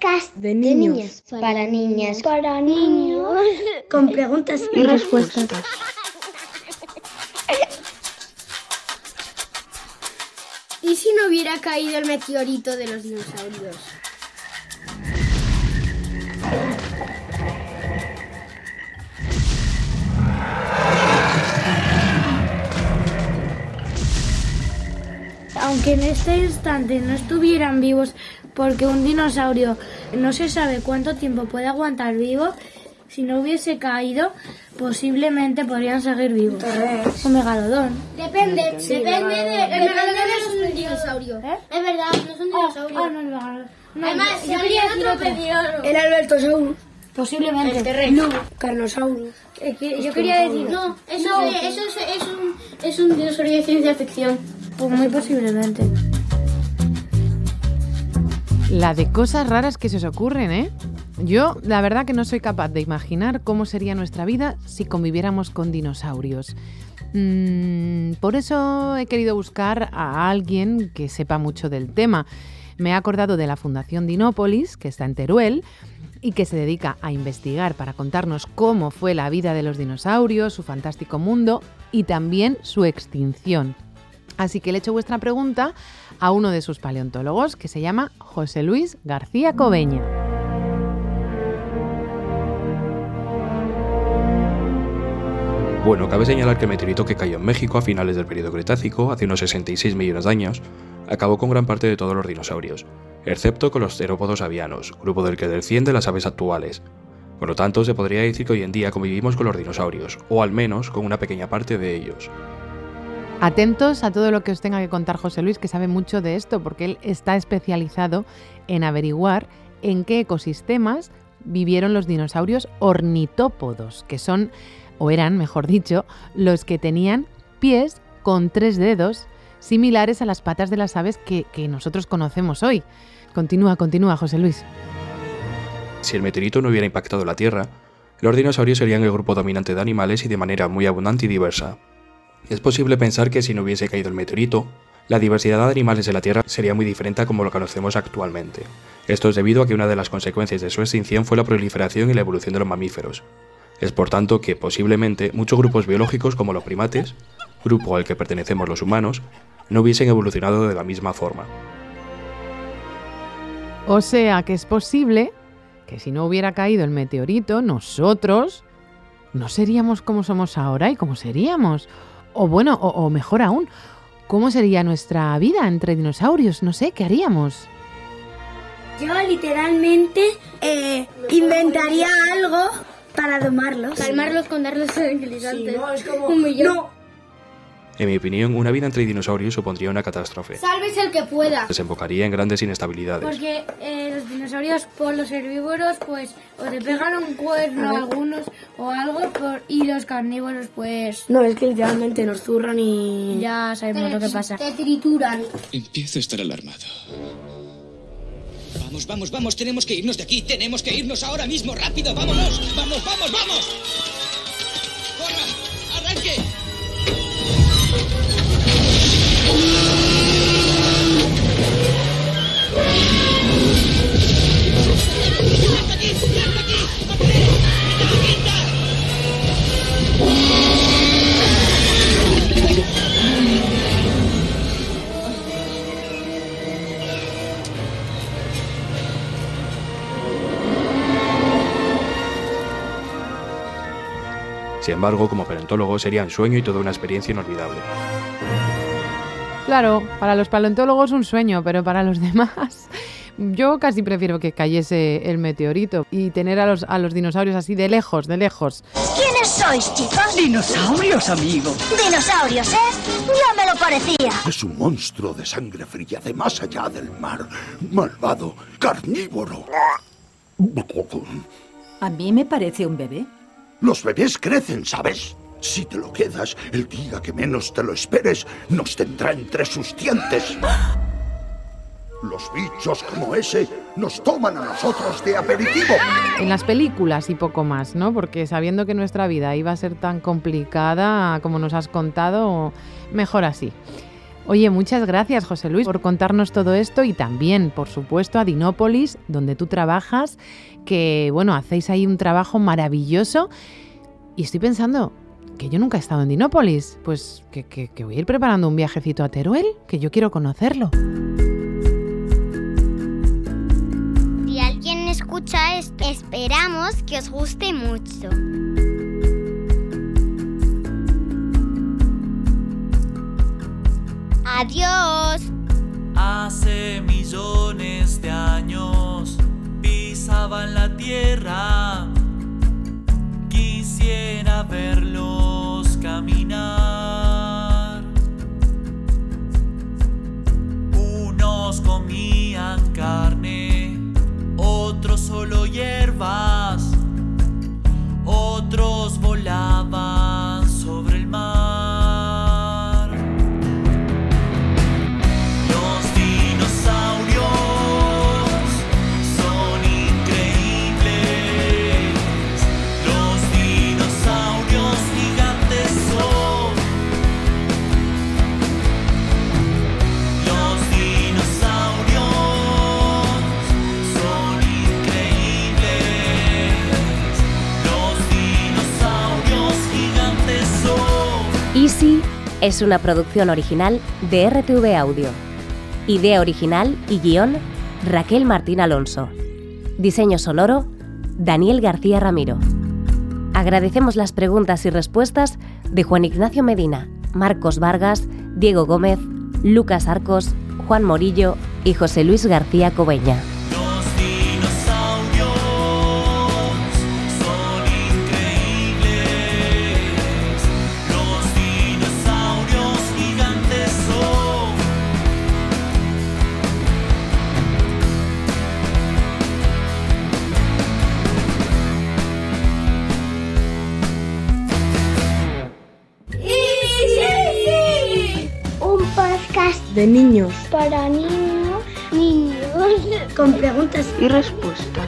podcast de niños, para niñas, para niños, con preguntas y respuestas. ¿Y si no hubiera caído el meteorito de los dinosaurios? Aunque en este instante no estuvieran vivos porque un dinosaurio no se sabe cuánto tiempo puede aguantar vivo, si no hubiese caído, posiblemente podrían seguir vivos. Un megalodón. Depende, depende de. El megalodón no es un dinosaurio. ¿Eh? Es verdad, no es un dinosaurio. Ah, no, el megalodón. No, Además, yo se quería habría decir otro. El Albertosaurus, Posiblemente. El terrestre. Carnosaurus. Eh, que- yo quería decir. No, eso, es, eso es, es un, es un dinosaurio de ciencia ficción. Pues muy posiblemente. La de cosas raras que se os ocurren, ¿eh? Yo, la verdad que no soy capaz de imaginar cómo sería nuestra vida si conviviéramos con dinosaurios. Mm, por eso he querido buscar a alguien que sepa mucho del tema. Me he acordado de la Fundación Dinópolis, que está en Teruel, y que se dedica a investigar para contarnos cómo fue la vida de los dinosaurios, su fantástico mundo y también su extinción. Así que le he hecho vuestra pregunta a uno de sus paleontólogos, que se llama José Luis García Cobeña. Bueno, cabe señalar que el meteorito que cayó en México a finales del periodo Cretácico, hace unos 66 millones de años, acabó con gran parte de todos los dinosaurios, excepto con los terópodos avianos, grupo del que descienden las aves actuales. Por lo tanto, se podría decir que hoy en día convivimos con los dinosaurios, o al menos con una pequeña parte de ellos. Atentos a todo lo que os tenga que contar José Luis, que sabe mucho de esto, porque él está especializado en averiguar en qué ecosistemas vivieron los dinosaurios ornitópodos, que son, o eran, mejor dicho, los que tenían pies con tres dedos, similares a las patas de las aves que, nosotros conocemos hoy. Continúa, continúa, José Luis. Si el meteorito no hubiera impactado la Tierra, los dinosaurios serían el grupo dominante de animales y de manera muy abundante y diversa. Es posible pensar que si no hubiese caído el meteorito, la diversidad de animales en la Tierra sería muy diferente a como lo conocemos actualmente. Esto es debido a que una de las consecuencias de su extinción fue la proliferación y la evolución de los mamíferos. Es por tanto que posiblemente muchos grupos biológicos como los primates, grupo al que pertenecemos los humanos, no hubiesen evolucionado de la misma forma. O sea que es posible que si no hubiera caído el meteorito, nosotros no seríamos como somos ahora y como seríamos. O bueno, o, o mejor aún, ¿cómo sería nuestra vida entre dinosaurios? No sé, ¿qué haríamos? Yo literalmente eh, inventaría algo para domarlos. Calmarlos con darles tranquilizantes. Sí, no, es como... Un millón. No, En mi opinión, una vida entre dinosaurios supondría una catástrofe. Sálvese el que pueda. Desembocaría en grandes inestabilidades. Porque eh, los dinosaurios, por los herbívoros, pues o te pegan un cuerno algunos o algo, por- y los carnívoros, pues no, es que literalmente nos zurran y... ya sabemos lo que pasa. Te trituran. Empiezo a estar alarmado. Vamos, vamos, vamos, tenemos que irnos de aquí, tenemos que irnos ahora mismo, rápido, vámonos, vamos, vamos, vamos. Sin embargo, como paleontólogo sería un sueño y toda una experiencia inolvidable. Claro, para los paleontólogos un sueño, pero para los demás yo casi prefiero que cayese el meteorito y tener a los, a los dinosaurios así de lejos, de lejos. ¿Quiénes sois, chicos? Dinosaurios, amigo. Dinosaurios, ¿eh? Ya me lo parecía. Es un monstruo de sangre fría de más allá del mar. Malvado, carnívoro. A mí me parece un bebé. Los bebés crecen, ¿sabes? Si te lo quedas, el día que menos te lo esperes, nos tendrá entre sus dientes. Los bichos como ese nos toman a nosotros de aperitivo. En las películas y poco más, ¿no? Porque sabiendo que nuestra vida iba a ser tan complicada como nos has contado, mejor así. Oye, muchas gracias José Luis por contarnos todo esto y también, por supuesto, a Dinópolis, donde tú trabajas, que bueno, hacéis ahí un trabajo maravilloso. Y estoy pensando que yo nunca he estado en Dinópolis, pues que, que- voy a ir preparando un viajecito a Teruel, que yo quiero conocerlo. Si alguien escucha esto, esperamos que os guste mucho. Adiós. Hace millones de años pisaban la tierra. Quisiera verlos caminar. Unos comían es una producción original de RTV Audio. Idea original y guion Raquel Martín Alonso. Diseño sonoro Daniel García Ramiro. Agradecemos las preguntas y respuestas de Juan Ignacio Medina, Marcos Vargas, Diego Gómez, Lucas Arcos, Juan Morillo y José Luis García Cobeña. De niños. para niños, niños. Con preguntas y respuestas.